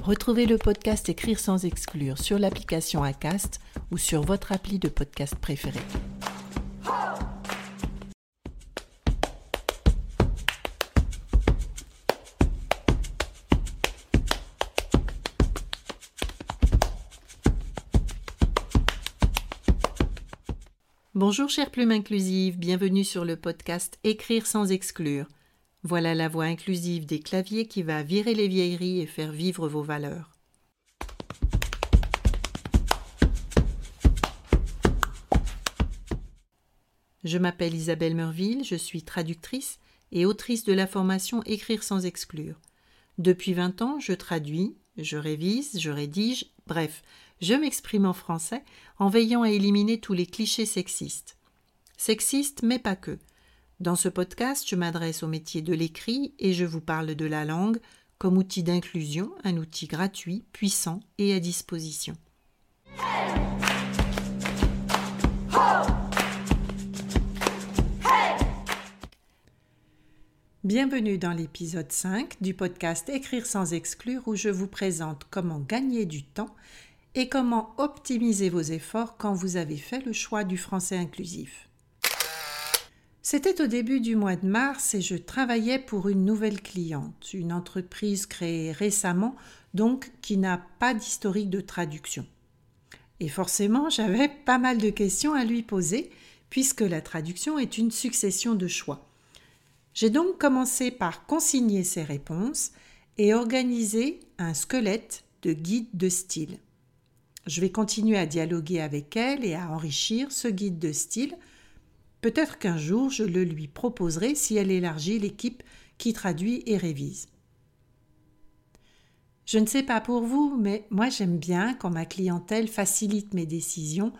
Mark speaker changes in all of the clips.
Speaker 1: Retrouvez le podcast Écrire sans exclure sur l'application Acast ou sur votre appli de podcast préféré. Bonjour chère plume inclusive, bienvenue sur le podcast Écrire sans exclure. Voilà la voix inclusive des claviers qui va virer les vieilleries et faire vivre vos valeurs. Je m'appelle Isabelle Merville, je suis traductrice et autrice de la formation Écrire sans exclure. Depuis 20 ans, je traduis, je révise, je rédige, bref, je m'exprime en français en veillant à éliminer tous les clichés sexistes. Sexistes, mais pas que. Dans ce podcast, je m'adresse au métier de l'écrit et je vous parle de la langue comme outil d'inclusion, un outil gratuit, puissant et à disposition. Bienvenue dans l'épisode 5 du podcast Écrire sans exclure où je vous présente comment gagner du temps et comment optimiser vos efforts quand vous avez fait le choix du français inclusif. C'était au début du mois de mars et je travaillais pour une nouvelle cliente, une entreprise créée récemment, donc qui n'a pas d'historique de traduction. Et forcément, j'avais pas mal de questions à lui poser, puisque la traduction est une succession de choix. J'ai donc commencé par consigner ses réponses et organiser un squelette de guide de style. Je vais continuer à dialoguer avec elle et à enrichir ce guide de style Peut-être qu'un jour je le lui proposerai si elle élargit l'équipe qui traduit et révise. Je ne sais pas pour vous, mais moi j'aime bien quand ma clientèle facilite mes décisions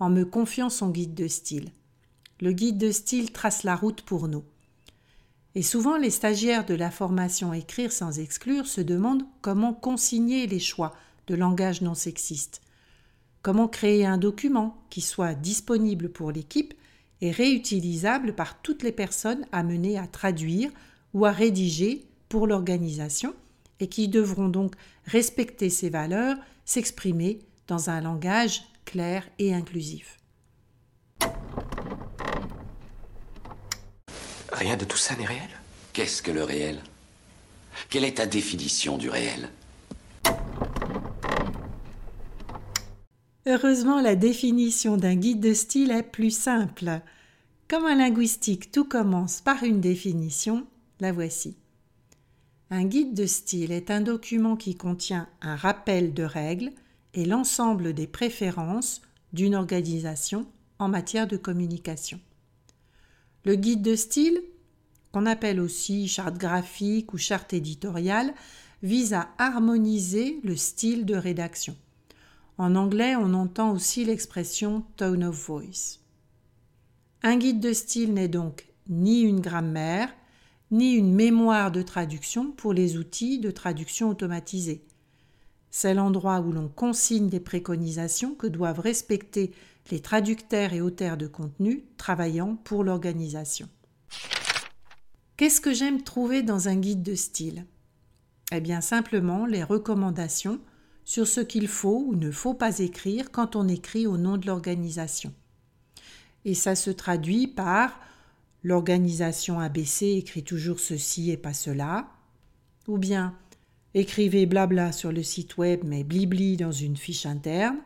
Speaker 1: en me confiant son guide de style. Le guide de style trace la route pour nous. Et souvent les stagiaires de la formation Écrire sans exclure se demandent comment consigner les choix de langage non sexiste. Comment créer un document qui soit disponible pour l'équipe est réutilisable par toutes les personnes amenées à traduire ou à rédiger pour l'organisation et qui devront donc respecter ces valeurs, s'exprimer dans un langage clair et inclusif.
Speaker 2: Rien de tout ça n'est réel? Qu'est-ce que le réel? Quelle est ta définition du réel?
Speaker 1: Heureusement, la définition d'un guide de style est plus simple. Comme en linguistique, tout commence par une définition, la voici. Un guide de style est un document qui contient un rappel de règles et l'ensemble des préférences d'une organisation en matière de communication. Le guide de style, qu'on appelle aussi charte graphique ou charte éditoriale, vise à harmoniser le style de rédaction. En anglais, on entend aussi l'expression tone of voice. Un guide de style n'est donc ni une grammaire, ni une mémoire de traduction pour les outils de traduction automatisée. C'est l'endroit où l'on consigne des préconisations que doivent respecter les traducteurs et auteurs de contenu travaillant pour l'organisation. Qu'est-ce que j'aime trouver dans un guide de style? Eh bien simplement les recommandations sur ce qu'il faut ou ne faut pas écrire quand on écrit au nom de l'organisation. Et ça se traduit par l'organisation ABC écrit toujours ceci et pas cela, ou bien écrivez blabla sur le site web mais blibli dans une fiche interne.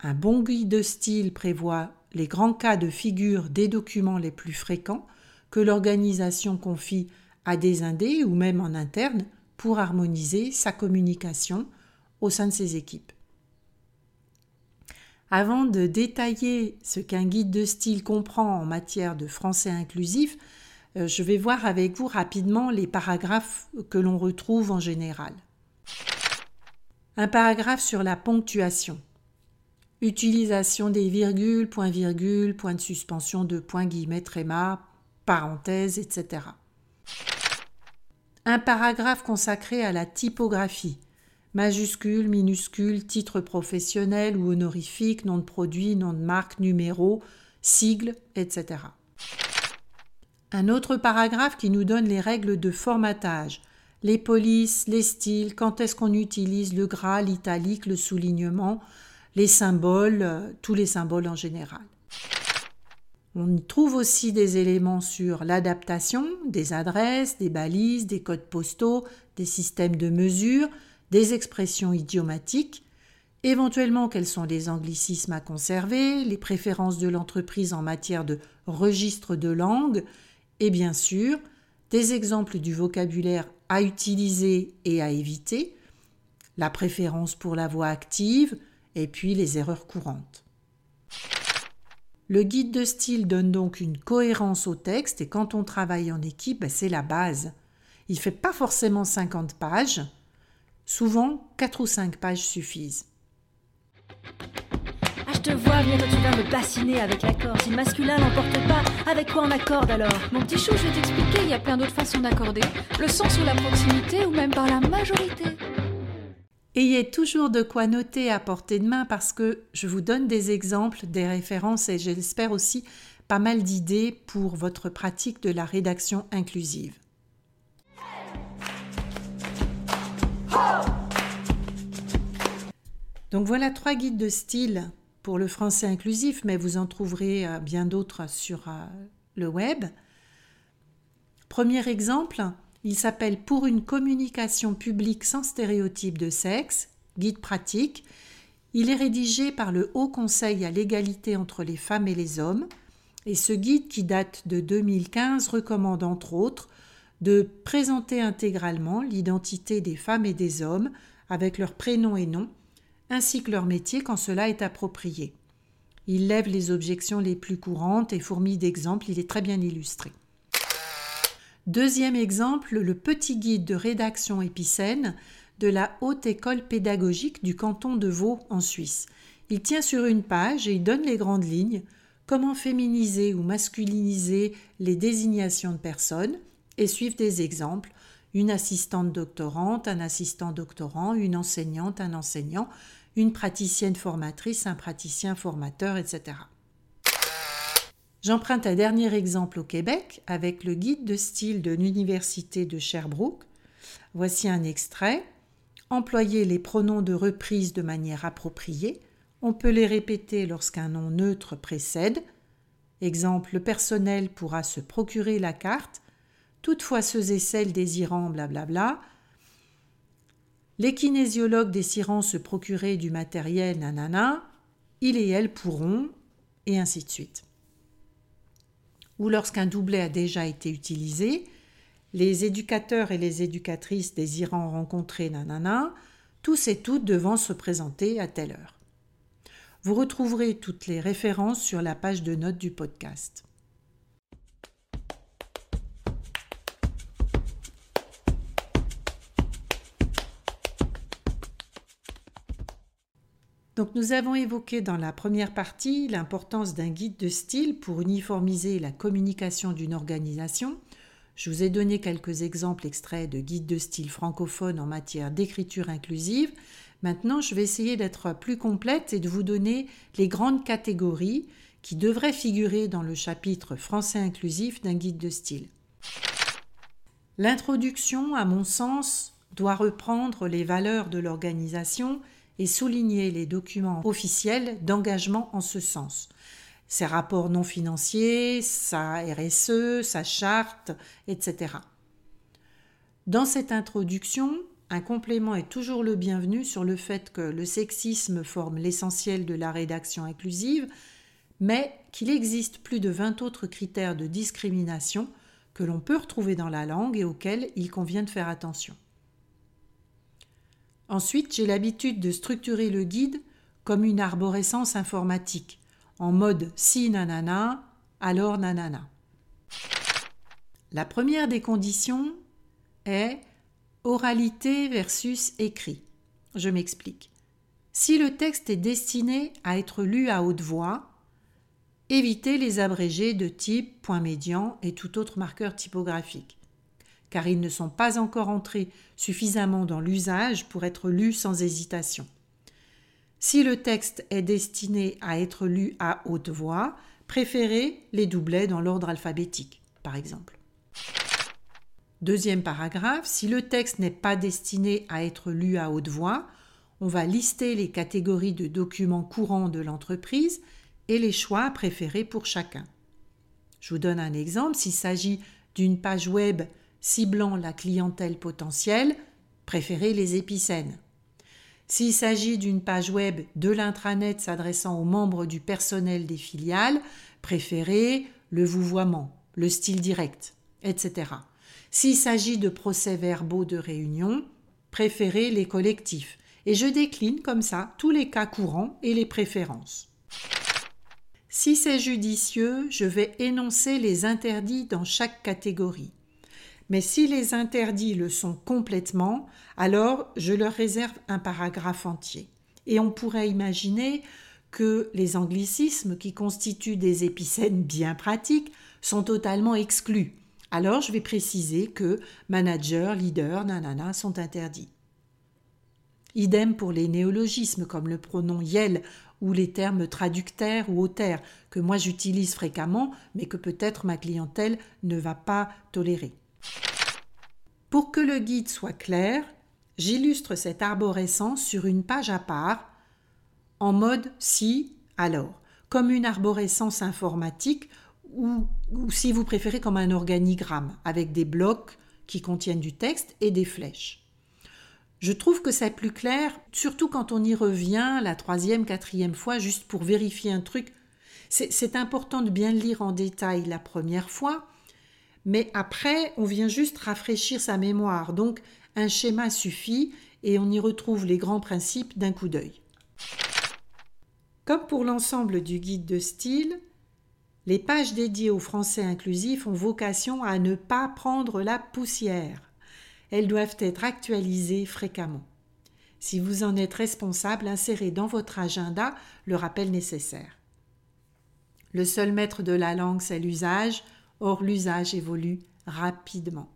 Speaker 1: Un bon guide de style prévoit les grands cas de figure des documents les plus fréquents que l'organisation confie à des indés ou même en interne pour harmoniser sa communication au sein de ses équipes. Avant de détailler ce qu'un guide de style comprend en matière de français inclusif, euh, je vais voir avec vous rapidement les paragraphes que l'on retrouve en général. Un paragraphe sur la ponctuation. utilisation des virgules, point-virgule, point de suspension de point guillemets tréma, parenthèse, etc. Un paragraphe consacré à la typographie. Majuscule, minuscule, titre professionnel ou honorifique, nom de produit, nom de marque, numéro, sigle, etc. Un autre paragraphe qui nous donne les règles de formatage, les polices, les styles, quand est-ce qu'on utilise le gras, l'italique, le soulignement, les symboles, euh, tous les symboles en général. On y trouve aussi des éléments sur l'adaptation des adresses, des balises, des codes postaux, des systèmes de mesure, des expressions idiomatiques, éventuellement quels sont les anglicismes à conserver, les préférences de l'entreprise en matière de registre de langue, et bien sûr des exemples du vocabulaire à utiliser et à éviter, la préférence pour la voix active, et puis les erreurs courantes. Le guide de style donne donc une cohérence au texte et quand on travaille en équipe, ben, c'est la base. Il ne fait pas forcément 50 pages, souvent 4 ou 5 pages suffisent.
Speaker 3: Ah, je te vois venir tu viens me bassiner avec l'accord. Si le masculin n'emporte pas, avec quoi on accorde alors?
Speaker 4: Mon petit chou, je vais t'expliquer, il y a plein d'autres façons d'accorder. Le sens ou la proximité, ou même par la majorité.
Speaker 1: Ayez toujours de quoi noter à portée de main parce que je vous donne des exemples, des références et j'espère aussi pas mal d'idées pour votre pratique de la rédaction inclusive. Donc voilà trois guides de style pour le français inclusif, mais vous en trouverez euh, bien d'autres sur euh, le web. Premier exemple, il s'appelle Pour une communication publique sans stéréotype de sexe, guide pratique. Il est rédigé par le Haut Conseil à l'égalité entre les femmes et les hommes. Et ce guide, qui date de 2015, recommande entre autres de présenter intégralement l'identité des femmes et des hommes avec leurs prénoms et noms, ainsi que leur métier quand cela est approprié. Il lève les objections les plus courantes et fourmille d'exemples, il est très bien illustré. Deuxième exemple, le petit guide de rédaction épicène de la Haute École pédagogique du canton de Vaud en Suisse. Il tient sur une page et il donne les grandes lignes, comment féminiser ou masculiniser les désignations de personnes et suivent des exemples une assistante doctorante, un assistant doctorant, une enseignante, un enseignant, une praticienne formatrice, un praticien formateur, etc. J'emprunte un dernier exemple au Québec avec le guide de style de l'Université de Sherbrooke. Voici un extrait. Employer les pronoms de reprise de manière appropriée. On peut les répéter lorsqu'un nom neutre précède. Exemple, le personnel pourra se procurer la carte. Toutefois, ceux et celles désirant blablabla. Les kinésiologues désirant se procurer du matériel nanana. Ils et elles pourront, et ainsi de suite ou lorsqu'un doublet a déjà été utilisé, les éducateurs et les éducatrices désirant rencontrer nanana, tous et toutes devant se présenter à telle heure. Vous retrouverez toutes les références sur la page de notes du podcast. Donc nous avons évoqué dans la première partie l'importance d'un guide de style pour uniformiser la communication d'une organisation. Je vous ai donné quelques exemples extraits de guides de style francophones en matière d'écriture inclusive. Maintenant, je vais essayer d'être plus complète et de vous donner les grandes catégories qui devraient figurer dans le chapitre français inclusif d'un guide de style. L'introduction, à mon sens, doit reprendre les valeurs de l'organisation et souligner les documents officiels d'engagement en ce sens. Ses rapports non financiers, sa RSE, sa charte, etc. Dans cette introduction, un complément est toujours le bienvenu sur le fait que le sexisme forme l'essentiel de la rédaction inclusive, mais qu'il existe plus de 20 autres critères de discrimination que l'on peut retrouver dans la langue et auxquels il convient de faire attention. Ensuite, j'ai l'habitude de structurer le guide comme une arborescence informatique, en mode si nanana, alors nanana. La première des conditions est oralité versus écrit. Je m'explique. Si le texte est destiné à être lu à haute voix, évitez les abrégés de type point médian et tout autre marqueur typographique, car ils ne sont pas encore entrés suffisamment dans l'usage pour être lus sans hésitation. Si le texte est destiné à être lu à haute voix, préférez les doublets dans l'ordre alphabétique, par exemple. Deuxième paragraphe, si le texte n'est pas destiné à être lu à haute voix, on va lister les catégories de documents courants de l'entreprise et les choix préférés pour chacun. Je vous donne un exemple. S'il s'agit d'une page web ciblant la clientèle potentielle, préférez les épicènes. S'il s'agit d'une page web de l'intranet s'adressant aux membres du personnel des filiales, préférez le vouvoiement, le style direct, etc. S'il s'agit de procès-verbaux de réunion, préférez les collectifs, et je décline comme ça tous les cas courants et les préférences. Si c'est judicieux, je vais énoncer les interdits dans chaque catégorie. Mais si les interdits le sont complètement, alors je leur réserve un paragraphe entier. Et on pourrait imaginer que les anglicismes qui constituent des épicènes bien pratiques sont totalement exclus. Alors je vais préciser que manager, leader, nanana sont interdits. Idem pour les néologismes comme le pronom yel ou les termes traducteurs ou auteurs que moi j'utilise fréquemment mais que peut-être ma clientèle ne va pas tolérer. Pour que le guide soit clair, j'illustre cette arborescence sur une page à part en mode si, alors, comme une arborescence informatique ou, si vous préférez comme un organigramme avec des blocs qui contiennent du texte et des flèches. Je trouve que c'est plus clair, surtout quand on y revient la troisième, quatrième fois, juste pour vérifier un truc. C'est important de bien lire en détail la première fois, mais après, on vient juste rafraîchir sa mémoire. Donc, un schéma suffit et on y retrouve les grands principes d'un coup d'œil. Comme pour l'ensemble du guide de style, les pages dédiées au français inclusif ont vocation à ne pas prendre la poussière elles doivent être actualisées fréquemment. Si vous en êtes responsable, insérez dans votre agenda le rappel nécessaire. Le seul maître de la langue, c'est l'usage, or l'usage évolue rapidement.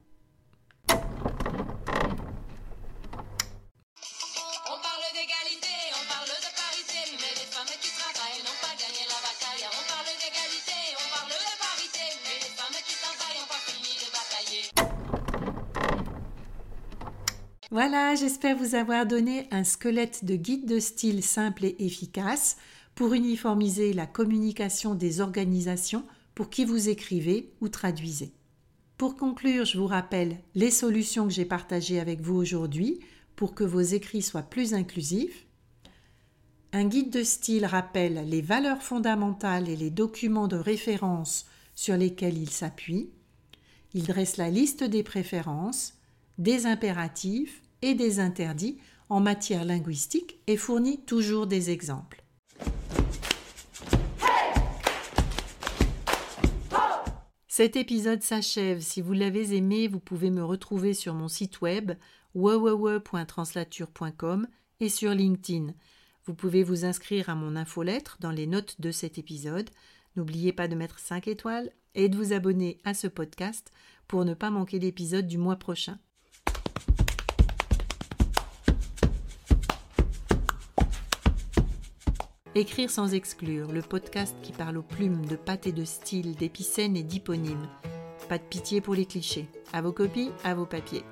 Speaker 1: Voilà, j'espère vous avoir donné un squelette de guide de style simple et efficace pour uniformiser la communication des organisations pour qui vous écrivez ou traduisez. Pour conclure, je vous rappelle les solutions que j'ai partagées avec vous aujourd'hui pour que vos écrits soient plus inclusifs. Un guide de style rappelle les valeurs fondamentales et les documents de référence sur lesquels il s'appuie. Il dresse la liste des préférences, des impératifs et des interdits en matière linguistique et fournit toujours des exemples. Cet épisode s'achève. Si vous l'avez aimé, vous pouvez me retrouver sur mon site web www.translature.com et sur LinkedIn. Vous pouvez vous inscrire à mon infolettre dans les notes de cet épisode. N'oubliez pas de mettre 5 étoiles et de vous abonner à ce podcast pour ne pas manquer l'épisode du mois prochain. Écrire sans exclure, le podcast qui parle aux plumes de pâte et de style, d'épicènes et d'hyponymes. Pas de pitié pour les clichés. À vos copies, à vos papiers.